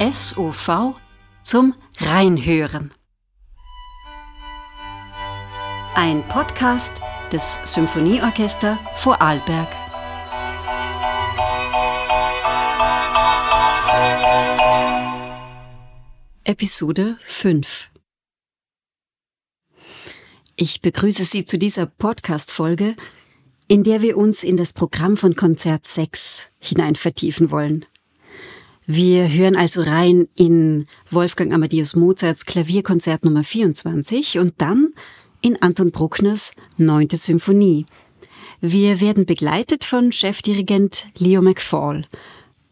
SOV zum Reinhören. Ein Podcast des Symphonieorchester Vorarlberg. Episode 5 Ich begrüße Sie zu dieser Podcast-Folge, in der wir uns in das Programm von Konzert 6 hinein vertiefen wollen. Wir hören also rein in Wolfgang Amadeus Mozarts Klavierkonzert Nummer 24 und dann in Anton Bruckners Neunte Symphonie. Wir werden begleitet von Chefdirigent Leo McFall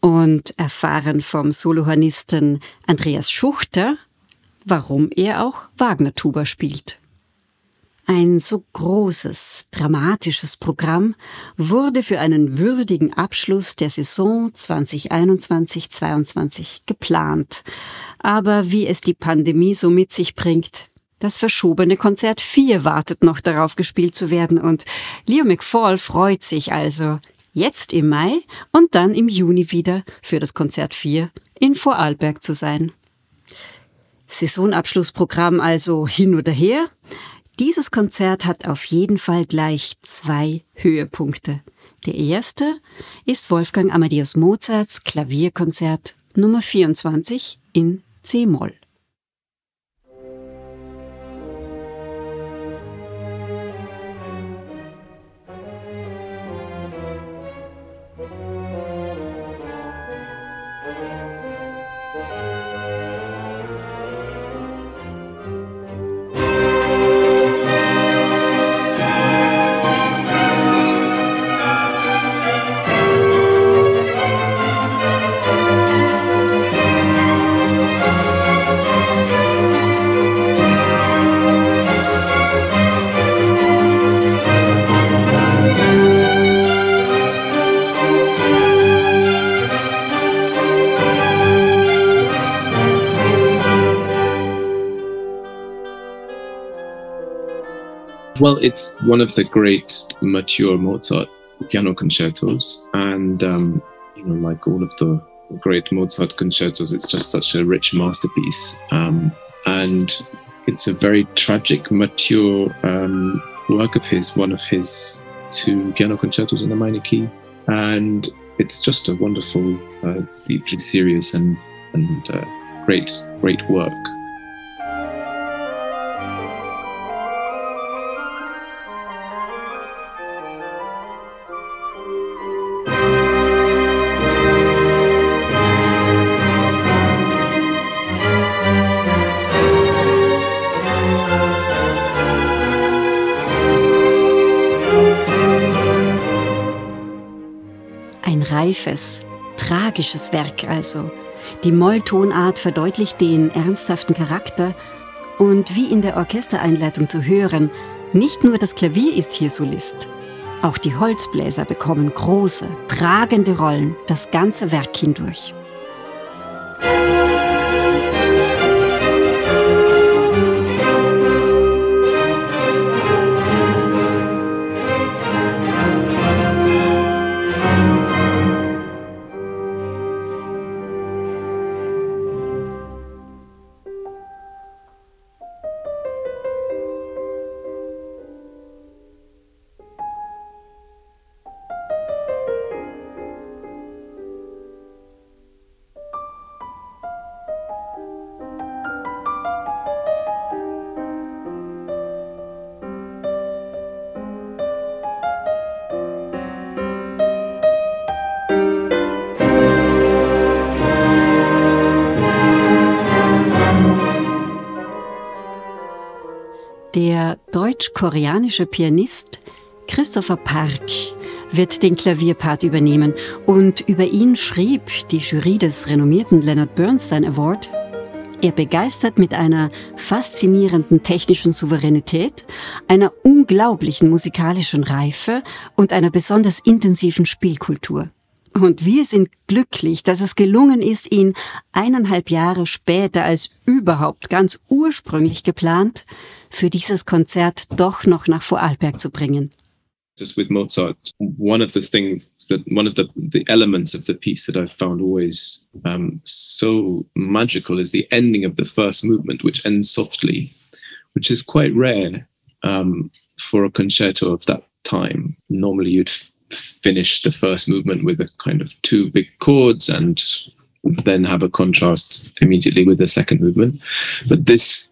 und erfahren vom Solohornisten Andreas Schuchter, warum er auch Wagner-Tuba spielt. Ein so großes, dramatisches Programm wurde für einen würdigen Abschluss der Saison 2021-22 geplant. Aber wie es die Pandemie so mit sich bringt, das verschobene Konzert 4 wartet noch darauf gespielt zu werden und Leo McFall freut sich also jetzt im Mai und dann im Juni wieder für das Konzert 4 in Vorarlberg zu sein. Saisonabschlussprogramm also hin oder her. Dieses Konzert hat auf jeden Fall gleich zwei Höhepunkte. Der erste ist Wolfgang Amadeus Mozarts Klavierkonzert Nummer 24 in C-Moll. Well, it's one of the great mature Mozart piano concertos, and um, you know, like all of the great Mozart concertos, it's just such a rich masterpiece, um, and it's a very tragic, mature um, work of his, one of his two piano concertos in the minor key, and it's just a wonderful, uh, deeply serious and and uh, great, great work. Reifes, tragisches Werk also. Die Molltonart verdeutlicht den ernsthaften Charakter und wie in der Orchestereinleitung zu hören, nicht nur das Klavier ist hier Solist. Auch die Holzbläser bekommen große, tragende Rollen das ganze Werk hindurch. Der deutsch-koreanische Pianist Christopher Park wird den Klavierpart übernehmen und über ihn schrieb die Jury des renommierten Leonard Bernstein Award, er begeistert mit einer faszinierenden technischen Souveränität, einer unglaublichen musikalischen Reife und einer besonders intensiven Spielkultur. Und wir sind glücklich, dass es gelungen ist, ihn eineinhalb Jahre später als überhaupt ganz ursprünglich geplant für dieses Konzert doch noch nach Vorarlberg zu bringen. just with Mozart, one of the things that one of the, the elements of the piece that I've found always um, so magical is the ending of the first movement, which ends softly, which is quite rare um, for a concerto of that time. Normally, you'd finish the first movement with a kind of two big chords and then have a contrast immediately with the second movement. But this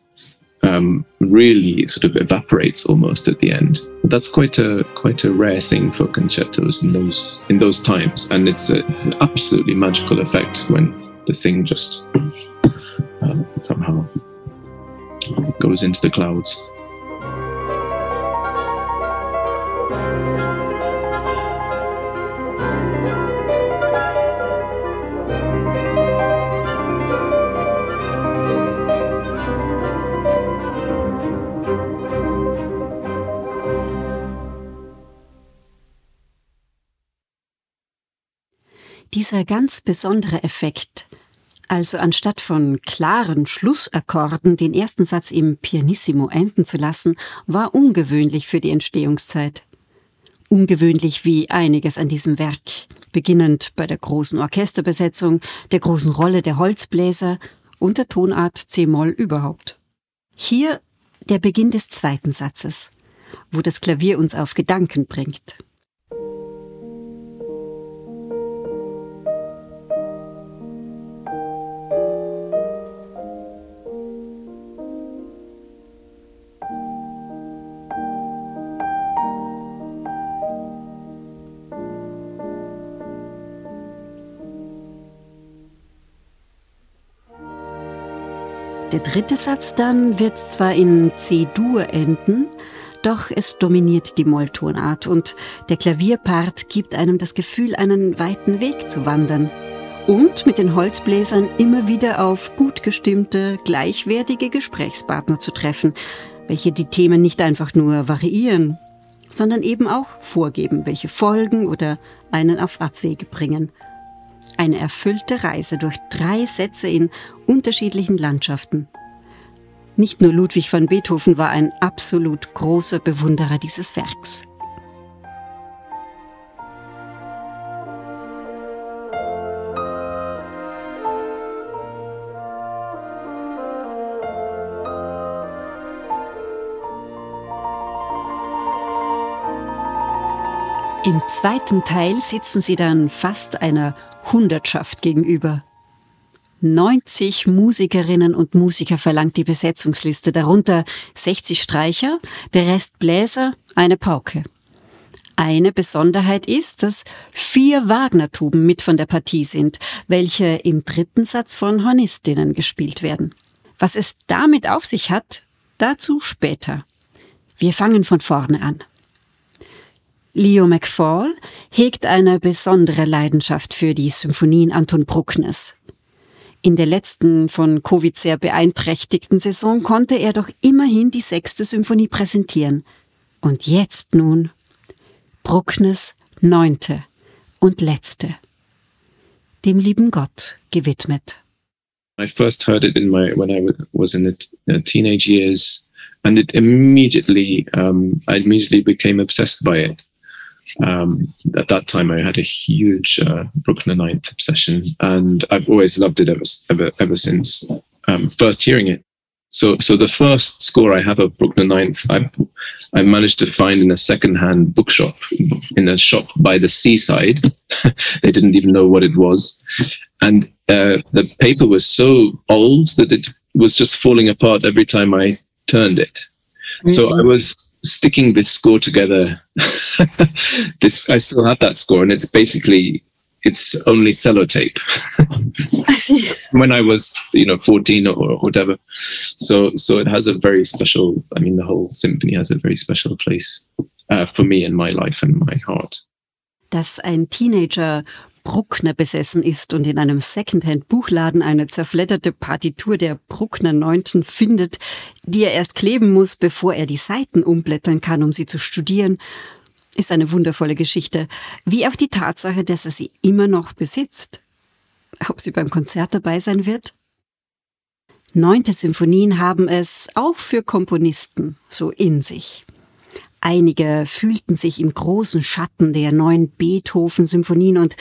um, really sort of evaporates almost at the end. That's quite a quite a rare thing for concertos in those in those times, and it's a, it's an absolutely magical effect when the thing just uh, somehow goes into the clouds. Dieser ganz besondere Effekt, also anstatt von klaren Schlussakkorden den ersten Satz im Pianissimo enden zu lassen, war ungewöhnlich für die Entstehungszeit. Ungewöhnlich wie einiges an diesem Werk, beginnend bei der großen Orchesterbesetzung, der großen Rolle der Holzbläser und der Tonart C-Moll überhaupt. Hier der Beginn des zweiten Satzes, wo das Klavier uns auf Gedanken bringt. Dritte Satz dann wird zwar in C-Dur enden, doch es dominiert die Molltonart und der Klavierpart gibt einem das Gefühl, einen weiten Weg zu wandern. Und mit den Holzbläsern immer wieder auf gut gestimmte, gleichwertige Gesprächspartner zu treffen, welche die Themen nicht einfach nur variieren, sondern eben auch vorgeben, welche Folgen oder einen auf Abwege bringen – eine erfüllte Reise durch drei Sätze in unterschiedlichen Landschaften. Nicht nur Ludwig van Beethoven war ein absolut großer Bewunderer dieses Werks. Im zweiten Teil sitzen sie dann fast einer Hundertschaft gegenüber. 90 Musikerinnen und Musiker verlangt die Besetzungsliste, darunter 60 Streicher, der Rest Bläser, eine Pauke. Eine Besonderheit ist, dass vier Wagner-Tuben mit von der Partie sind, welche im dritten Satz von Hornistinnen gespielt werden. Was es damit auf sich hat, dazu später. Wir fangen von vorne an. Leo McFall hegt eine besondere Leidenschaft für die Symphonien Anton Bruckners. In der letzten von Covid sehr beeinträchtigten Saison konnte er doch immerhin die sechste Symphonie präsentieren. Und jetzt nun Bruckners neunte und letzte, dem lieben Gott gewidmet. I first heard it in my when I was in the uh, teenage years, and it immediately um, I immediately became obsessed by it. Um, at that time, I had a huge uh, Bruckner Ninth obsession, and I've always loved it ever ever, ever since um, first hearing it. So, so the first score I have of Brooklyn Ninth, I, I managed to find in a second-hand bookshop in a shop by the seaside. they didn't even know what it was, and uh, the paper was so old that it was just falling apart every time I turned it. So I was sticking this score together. this I still have that score, and it's basically it's only sellotape. when I was, you know, 14 or, or whatever. So so it has a very special. I mean, the whole symphony has a very special place uh, for me in my life and my heart. Dass ein Teenager Bruckner besessen ist und in einem Secondhand-Buchladen eine zerfledderte Partitur der Bruckner Neunten findet, die er erst kleben muss, bevor er die Seiten umblättern kann, um sie zu studieren, ist eine wundervolle Geschichte, wie auch die Tatsache, dass er sie immer noch besitzt. Ob sie beim Konzert dabei sein wird? Neunte Symphonien haben es auch für Komponisten so in sich. Einige fühlten sich im großen Schatten der neuen Beethoven-Symphonien und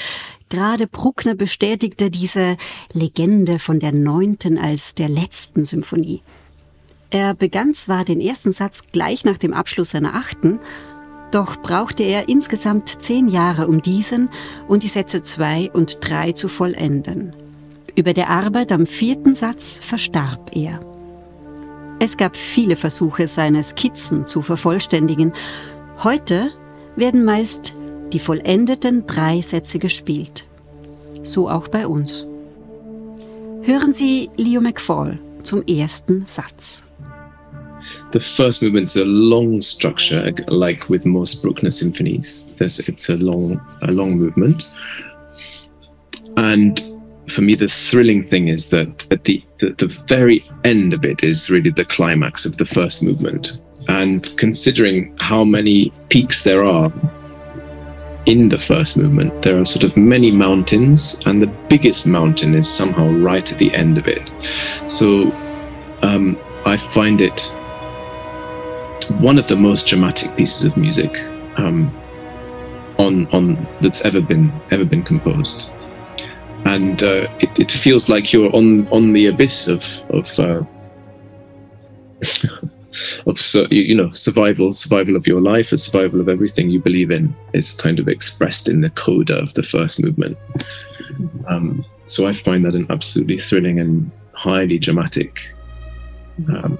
gerade Bruckner bestätigte diese Legende von der neunten als der letzten Symphonie. Er begann zwar den ersten Satz gleich nach dem Abschluss seiner achten, doch brauchte er insgesamt zehn Jahre, um diesen und die Sätze zwei und drei zu vollenden. Über der Arbeit am vierten Satz verstarb er. Es gab viele Versuche, seine Skizzen zu vervollständigen. Heute werden meist die vollendeten drei Sätze gespielt. So auch bei uns. Hören Sie Leo McFall zum ersten Satz. The first movement is a long structure, like with most Bruckner symphonies. There's, it's a long, a long movement, and for me, the thrilling thing is that at the, the, the very end of it is really the climax of the first movement. And considering how many peaks there are in the first movement, there are sort of many mountains, and the biggest mountain is somehow right at the end of it. So um, I find it one of the most dramatic pieces of music um, on on that's ever been ever been composed and uh, it, it, feels like you're on on the abyss of of uh, of you know survival survival of your life and survival of everything you believe in is kind of expressed in the coda of the first movement um, so I find that an absolutely thrilling and highly dramatic um,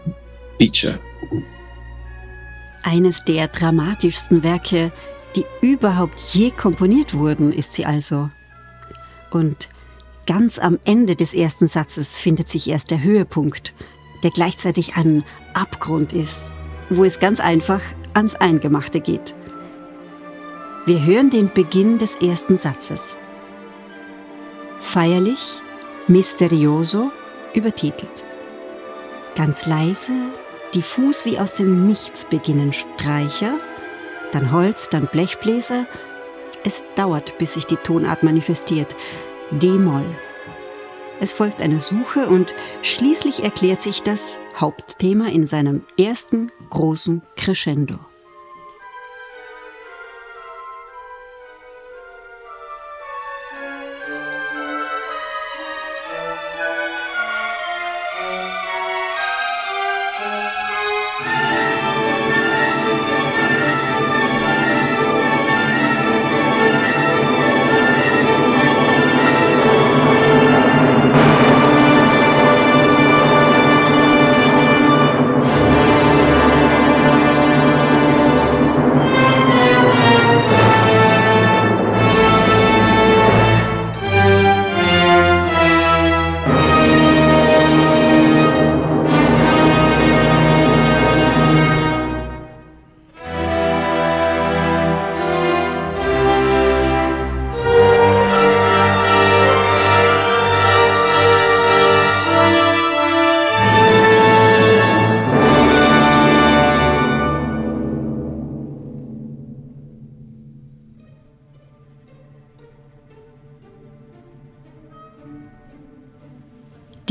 feature Eines der dramatischsten Werke, die überhaupt je komponiert wurden, ist sie also. Und ganz am Ende des ersten Satzes findet sich erst der Höhepunkt, der gleichzeitig ein Abgrund ist, wo es ganz einfach ans Eingemachte geht. Wir hören den Beginn des ersten Satzes. Feierlich, misterioso, übertitelt. Ganz leise, diffus wie aus dem Nichts beginnen Streicher, dann Holz, dann Blechbläser, es dauert, bis sich die Tonart manifestiert. D-Moll. Es folgt eine Suche und schließlich erklärt sich das Hauptthema in seinem ersten großen Crescendo.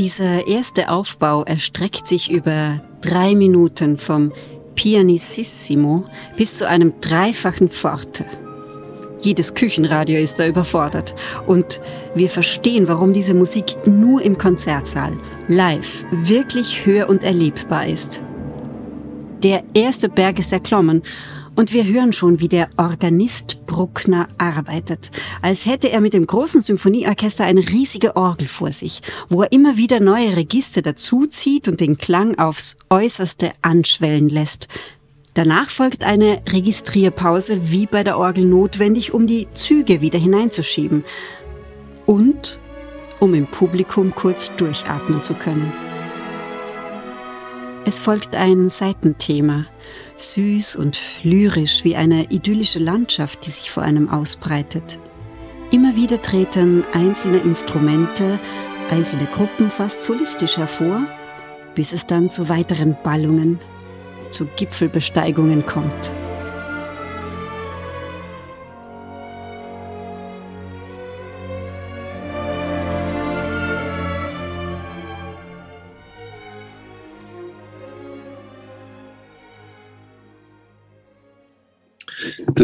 Dieser erste Aufbau erstreckt sich über drei Minuten vom Pianissimo bis zu einem dreifachen Forte. Jedes Küchenradio ist da überfordert. Und wir verstehen, warum diese Musik nur im Konzertsaal, live, wirklich hör- und erlebbar ist. Der erste Berg ist erklommen und wir hören schon, wie der Organist Bruckner arbeitet, als hätte er mit dem großen Symphonieorchester eine riesige Orgel vor sich, wo er immer wieder neue Register dazuzieht und den Klang aufs äußerste anschwellen lässt. Danach folgt eine Registrierpause, wie bei der Orgel notwendig, um die Züge wieder hineinzuschieben und um im Publikum kurz durchatmen zu können. Es folgt ein Seitenthema, süß und lyrisch wie eine idyllische Landschaft, die sich vor einem ausbreitet. Immer wieder treten einzelne Instrumente, einzelne Gruppen fast solistisch hervor, bis es dann zu weiteren Ballungen, zu Gipfelbesteigungen kommt.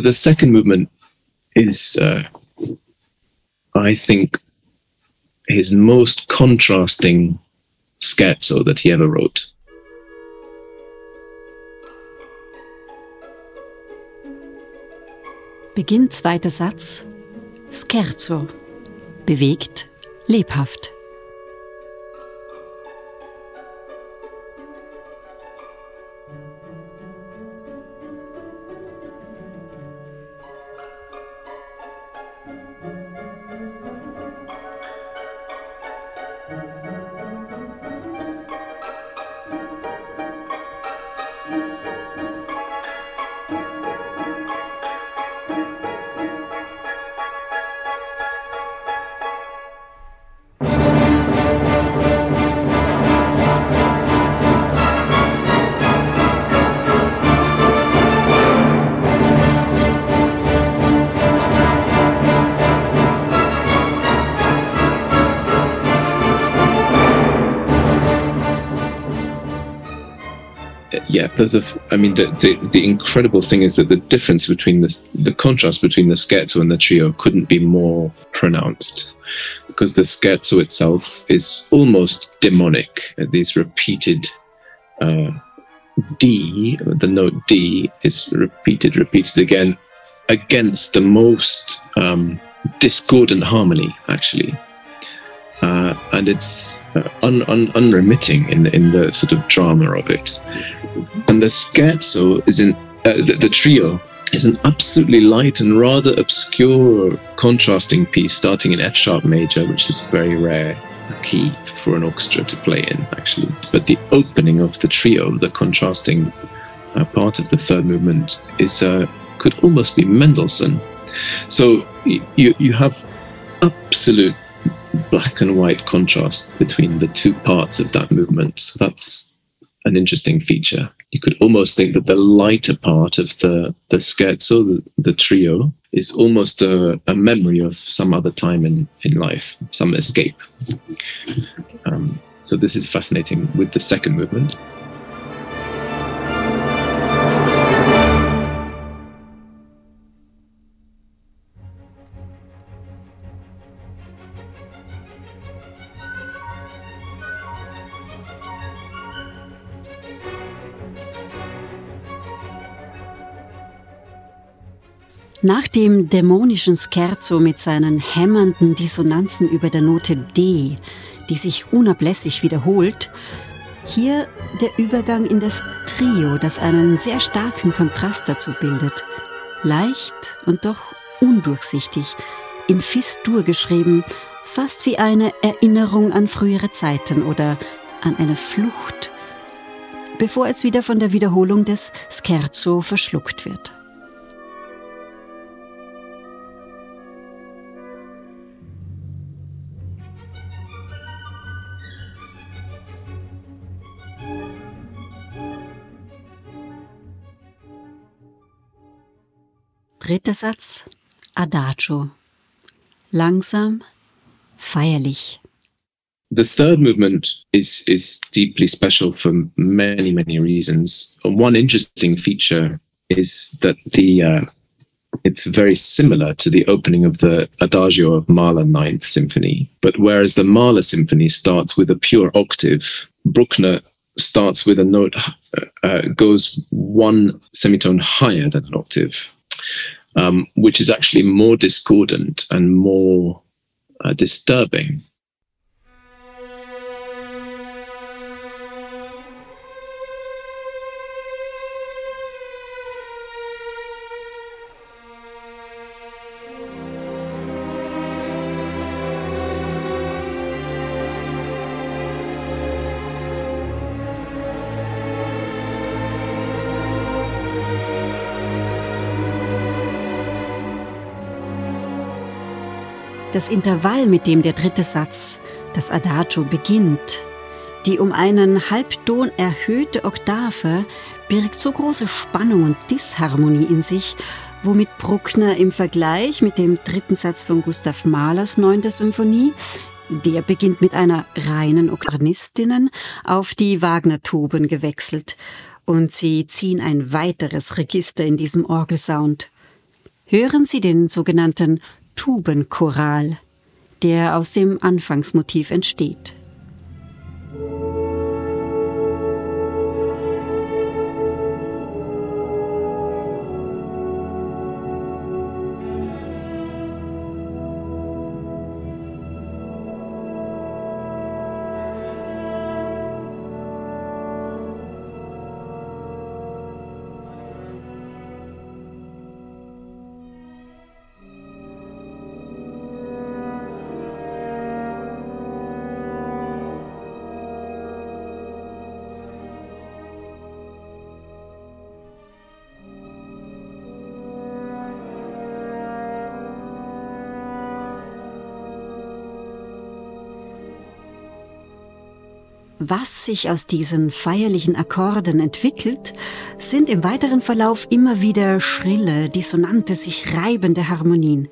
The, second movement is, uh, I think, his most contrasting scherzo that he ever wrote. Beginn zweiter Satz. Scherzo. Bewegt, lebhaft. Yeah, there's mean, the, the, the incredible thing is that the difference between the the contrast between the scherzo and the trio couldn't be more pronounced, because the scherzo itself is almost demonic. These repeated uh, D, the note D, is repeated, repeated again, against the most um, discordant harmony, actually. Uh, and it's uh, un, un, unremitting in, in the sort of drama of it. And the scherzo is in uh, the, the trio is an absolutely light and rather obscure contrasting piece starting in F sharp major, which is very rare key for an orchestra to play in, actually. But the opening of the trio, the contrasting uh, part of the third movement, is uh, could almost be Mendelssohn. So you you have absolute black and white contrast between the two parts of that movement. So that's an interesting feature. You could almost think that the lighter part of the, the scherzo, the, the trio, is almost a, a, memory of some other time in, in life, some escape. Um, so this is fascinating with the second movement. Nach dem dämonischen Scherzo mit seinen hämmernden Dissonanzen über der Note D, die sich unablässig wiederholt, hier der Übergang in das Trio, das einen sehr starken Kontrast dazu bildet. Leicht und doch undurchsichtig, in Fis-Dur geschrieben, fast wie eine Erinnerung an frühere Zeiten oder an eine Flucht, bevor es wieder von der Wiederholung des Scherzo verschluckt wird. Dritter Satz, Adagio. Langsam, feierlich. The third movement is is deeply special for many many reasons. One interesting feature is that the uh, it's very similar to the opening of the Adagio of Mahler Ninth Symphony. But whereas the Mahler Symphony starts with a pure octave, Bruckner starts with a note uh, uh, goes one semitone higher than an octave um, which is actually more discordant and more uh, disturbing Das Intervall, mit dem der dritte Satz, das Adagio, beginnt, die um einen Halbton erhöhte Oktave, birgt so große Spannung und Disharmonie in sich, womit Bruckner im Vergleich mit dem dritten Satz von Gustav Mahlers neunte Symphonie, der beginnt mit einer reinen Okarnistinnen, auf die Wagner-Tuben gewechselt und sie ziehen ein weiteres Register in diesem Orgelsound. hören Sie den sogenannten Tubenchoral, der aus dem Anfangsmotiv entsteht. Was sich aus diesen feierlichen Akkorden entwickelt, sind im weiteren Verlauf immer wieder schrille, dissonante, sich reibende Harmonien.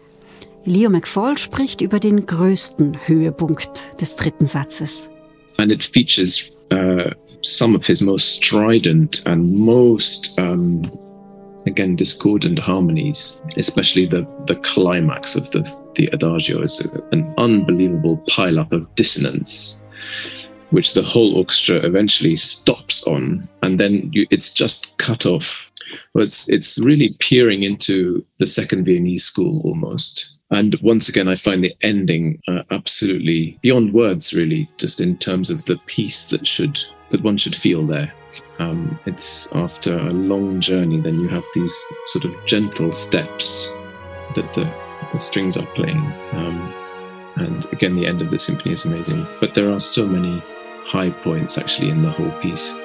Leo McFall spricht über den größten Höhepunkt des dritten Satzes. And it features uh, some of his most strident and most um, again discordant harmonies, especially the the climax of the the adagio is an unbelievable pileup of dissonance which the whole orchestra eventually stops on, and then you, it's just cut off. Well, it's it's really peering into the second Viennese school almost. And once again, I find the ending uh, absolutely beyond words, really, just in terms of the peace that should that one should feel there. Um, it's after a long journey, then you have these sort of gentle steps that the, the strings are playing. Um, and again, the end of the symphony is amazing. But there are so many high points actually in the whole piece.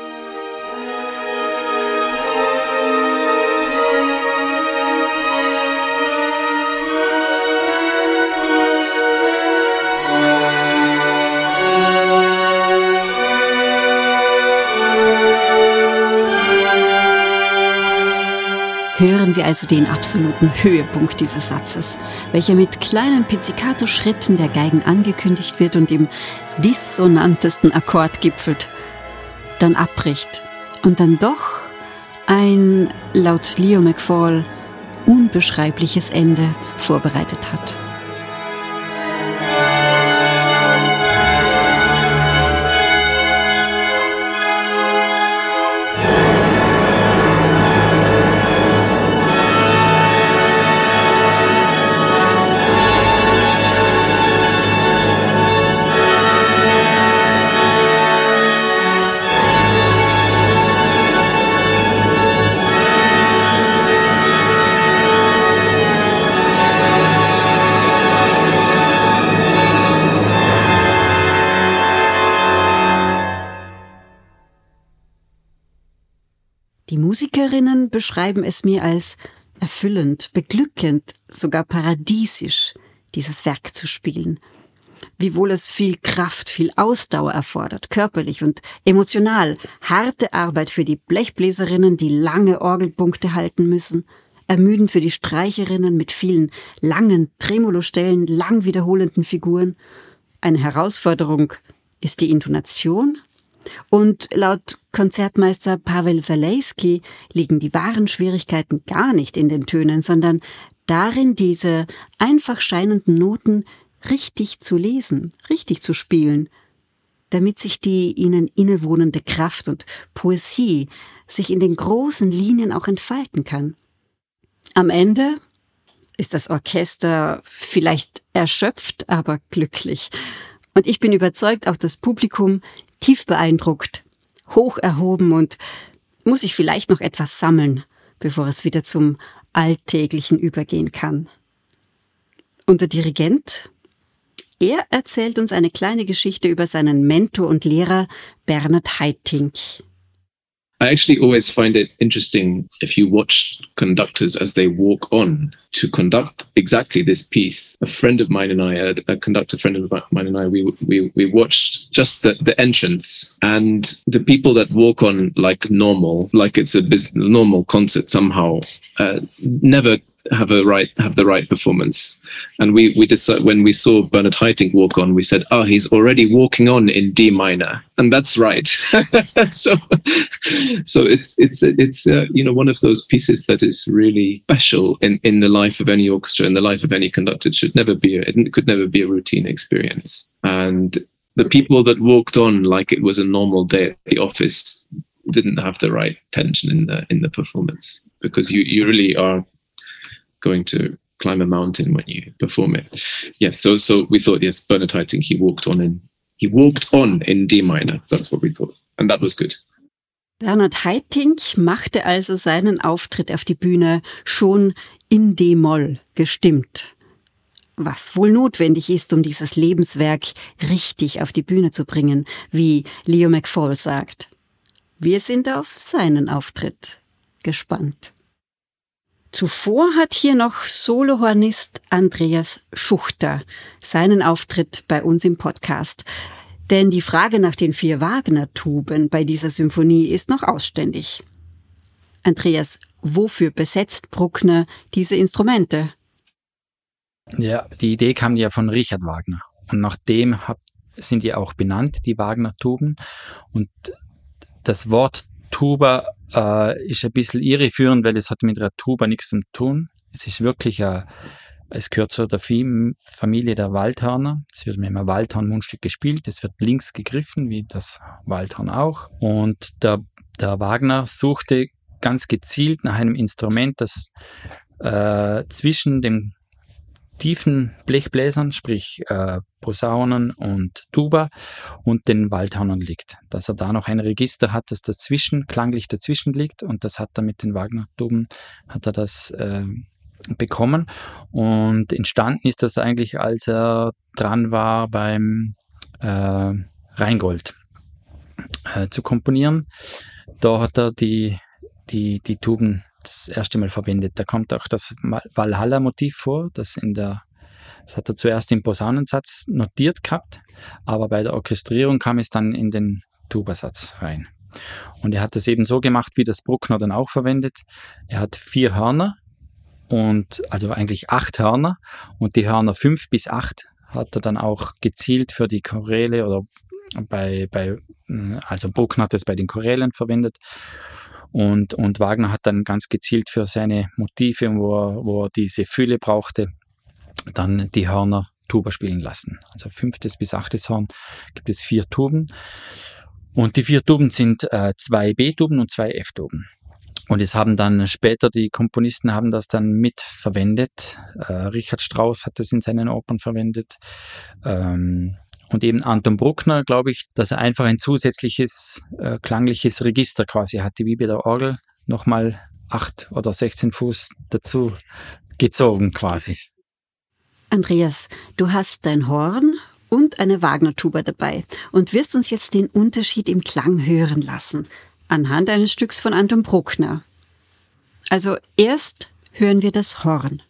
Hören wir also den absoluten Höhepunkt dieses Satzes, welcher mit kleinen Pizzicato-Schritten der Geigen angekündigt wird und im dissonantesten Akkord gipfelt, dann abbricht und dann doch ein, laut Leo McFall, unbeschreibliches Ende vorbereitet hat. Musikerinnen beschreiben es mir als erfüllend, beglückend, sogar paradiesisch, dieses Werk zu spielen. Wiewohl es viel Kraft, viel Ausdauer erfordert, körperlich und emotional, harte Arbeit für die Blechbläserinnen, die lange Orgelpunkte halten müssen, ermüdend für die Streicherinnen mit vielen langen Tremolostellen, lang wiederholenden Figuren. Eine Herausforderung ist die Intonation, und laut Konzertmeister Pavel Zalewski liegen die wahren Schwierigkeiten gar nicht in den Tönen, sondern darin, diese einfach scheinenden Noten richtig zu lesen, richtig zu spielen, damit sich die ihnen innewohnende Kraft und Poesie sich in den großen Linien auch entfalten kann. Am Ende ist das Orchester vielleicht erschöpft, aber glücklich. Und ich bin überzeugt, auch das Publikum tief beeindruckt, hoch erhoben und muss ich vielleicht noch etwas sammeln, bevor es wieder zum Alltäglichen übergehen kann. Und der Dirigent? Er erzählt uns eine kleine Geschichte über seinen Mentor und Lehrer Bernhard Haitink. I actually always find it interesting if you watch conductors as they walk on to conduct exactly this piece. A friend of mine and I, a, a conductor friend of mine and I, we we we watched just the, the entrance and the people that walk on like normal, like it's a business, normal concert somehow, uh, never have a right have the right performance. And we we decided when we saw Bernard Haitink walk on, we said, "Oh, he's already walking on in D minor," and that's right. so so it's it's it's uh, you know one of those pieces that is really special in in the life of any orchestra, in the life of any conductor. It should never be a, it could never be a routine experience. And the people that walked on like it was a normal day at the office didn't have the right tension in the in the performance because you you really are going to climb a mountain when you perform it. Yes, so so we thought yes, Bernard Haitink he walked on in he walked on in D minor. That's what we thought, and that was good. Bernhard Haitink machte also seinen Auftritt auf die Bühne schon in D-Moll gestimmt. Was wohl notwendig ist, um dieses Lebenswerk richtig auf die Bühne zu bringen, wie Leo McFall sagt. Wir sind auf seinen Auftritt gespannt. Zuvor hat hier noch Solohornist Andreas Schuchter seinen Auftritt bei uns im Podcast. Denn die Frage nach den vier Wagner-Tuben bei dieser Symphonie ist noch ausständig. Andreas, wofür besetzt Bruckner diese Instrumente? Ja, die Idee kam ja von Richard Wagner. Und nach dem sind die auch benannt, die Wagner-Tuben. Und das Wort Tuba äh, ist ein bisschen irreführend, weil es hat mit der Tuba nichts zu tun. Es ist wirklich ein, es gehört zu der Familie der Waldhörner. Es wird mit einem Waldhorn-Mundstück gespielt. Es wird links gegriffen, wie das Waldhorn auch. Und der, der Wagner suchte ganz gezielt nach einem Instrument, das äh, zwischen dem tiefen Blechbläsern, sprich äh, Posaunen und Tuba und den Waldhörnern liegt. Dass er da noch ein Register hat, das dazwischen, klanglich dazwischen liegt und das hat er mit den Wagner-Tuben, hat er das äh, bekommen und entstanden ist das eigentlich, als er dran war beim äh, Rheingold äh, zu komponieren. Da hat er die, die, die Tuben das erste Mal verwendet. Da kommt auch das Valhalla-Motiv vor, das in der das hat er zuerst im Posaunensatz notiert gehabt, aber bei der Orchestrierung kam es dann in den Tubasatz rein. Und er hat das eben so gemacht, wie das Bruckner dann auch verwendet. Er hat vier Hörner und also eigentlich acht Hörner und die Hörner fünf bis acht hat er dann auch gezielt für die Choräle oder bei, bei also Bruckner hat es bei den Chorälen verwendet und, und Wagner hat dann ganz gezielt für seine Motive, wo er, wo er diese Fülle brauchte, dann die Hörner Tuba spielen lassen. Also fünftes bis achtes Horn gibt es vier Tuben. Und die vier Tuben sind äh, zwei B-Tuben und zwei F-Tuben. Und es haben dann später, die Komponisten haben das dann mitverwendet. Äh, Richard Strauss hat das in seinen Opern verwendet. Ähm, und eben Anton Bruckner, glaube ich, dass er einfach ein zusätzliches äh, klangliches Register quasi hatte, wie bei der Orgel, nochmal acht oder 16 Fuß dazu gezogen quasi. Andreas, du hast dein Horn und eine Wagner-Tuba dabei und wirst uns jetzt den Unterschied im Klang hören lassen, anhand eines Stücks von Anton Bruckner. Also erst hören wir das Horn.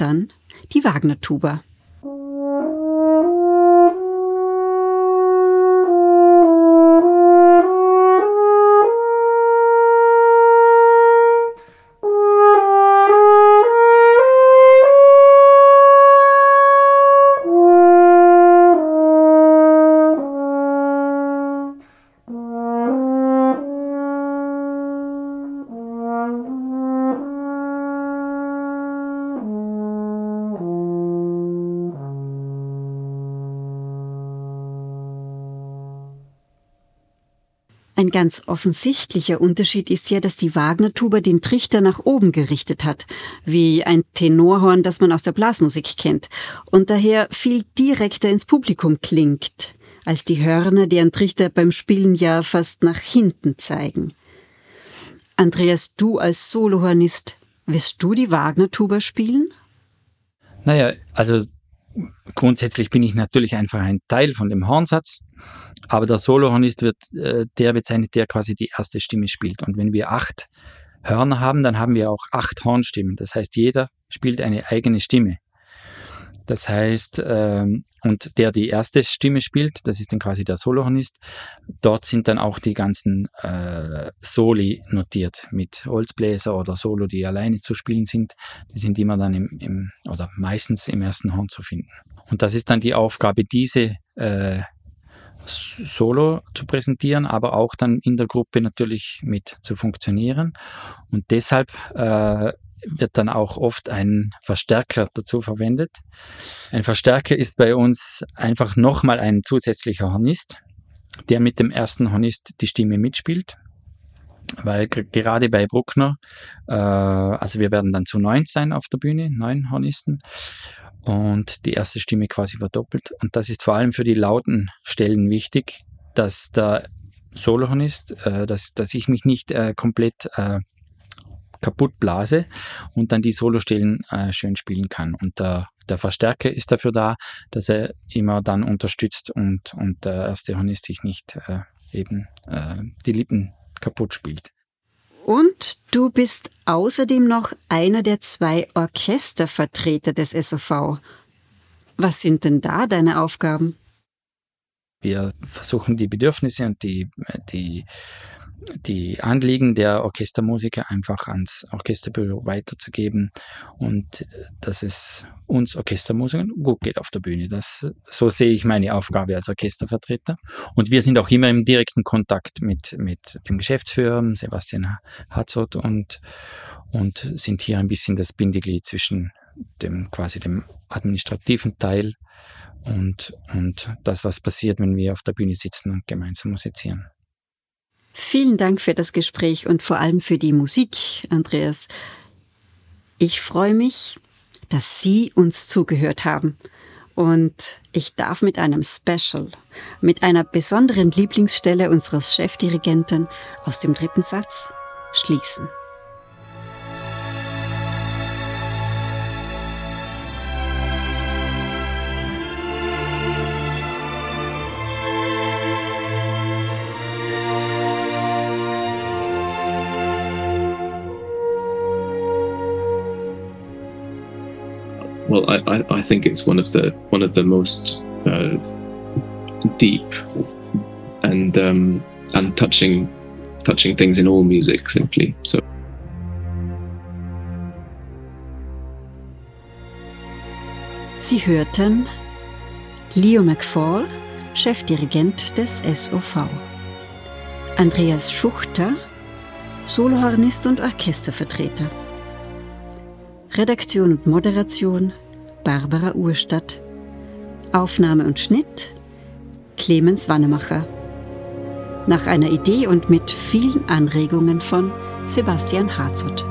Dann die Wagner-Tuba. Ein ganz offensichtlicher Unterschied ist ja, dass die Wagner-Tuba den Trichter nach oben gerichtet hat, wie ein Tenorhorn, das man aus der Blasmusik kennt, und daher viel direkter ins Publikum klingt, als die Hörner, deren Trichter beim Spielen ja fast nach hinten zeigen. Andreas, du als Solohornist, wirst du die Wagner-Tuba spielen? Naja, also grundsätzlich bin ich natürlich einfach ein Teil von dem Hornsatz Aber der Solohornist wird äh, der bezeichnet, der quasi die erste Stimme spielt. Und wenn wir acht Hörner haben, dann haben wir auch acht Hornstimmen. Das heißt, jeder spielt eine eigene Stimme. Das heißt, ähm, und der die erste Stimme spielt, das ist dann quasi der Solohornist, dort sind dann auch die ganzen äh, Soli notiert mit Holzbläser oder Solo, die alleine zu spielen sind. Die sind immer dann im, im oder meistens im ersten Horn zu finden. Und das ist dann die Aufgabe, diese äh, solo zu präsentieren, aber auch dann in der Gruppe natürlich mit zu funktionieren. Und deshalb äh, wird dann auch oft ein Verstärker dazu verwendet. Ein Verstärker ist bei uns einfach nochmal ein zusätzlicher Hornist, der mit dem ersten Hornist die Stimme mitspielt. Weil gerade bei Bruckner, äh, also wir werden dann zu neun sein auf der Bühne, neun Hornisten und die erste Stimme quasi verdoppelt. Und das ist vor allem für die lauten Stellen wichtig, dass der Solohornist, äh, dass, dass ich mich nicht äh, komplett äh, kaputt blase und dann die Solostellen äh, schön spielen kann. Und der, der Verstärker ist dafür da, dass er immer dann unterstützt und, und der erste Hornist sich nicht äh, eben äh, die Lippen kaputt spielt. Und du bist außerdem noch einer der zwei Orchestervertreter des SOV. Was sind denn da deine Aufgaben? Wir versuchen die Bedürfnisse und die, die die Anliegen der Orchestermusiker einfach ans Orchesterbüro weiterzugeben und dass es uns Orchestermusikern gut geht auf der Bühne. Das, so sehe ich meine Aufgabe als Orchestervertreter. Und wir sind auch immer im direkten Kontakt mit, mit dem Geschäftsführer, Sebastian Hatzot, und, und sind hier ein bisschen das Bindeglied zwischen dem, quasi dem administrativen Teil und, und das, was passiert, wenn wir auf der Bühne sitzen und gemeinsam musizieren. Vielen Dank für das Gespräch und vor allem für die Musik, Andreas. Ich freue mich, dass Sie uns zugehört haben. Und ich darf mit einem Special, mit einer besonderen Lieblingsstelle unseres Chefdirigenten aus dem dritten Satz schließen. I, I, think it's one of the one of the most uh, deep and um, and touching touching things in all music simply. So. Sie hörten Leo McFall, Chefdirigent des SOV. Andreas Schuchter, Solohornist und Orchestervertreter. Redaktion und Moderation Barbara Urstadt. Aufnahme und Schnitt Clemens Wannemacher. Nach einer Idee und mit vielen Anregungen von Sebastian Harzott.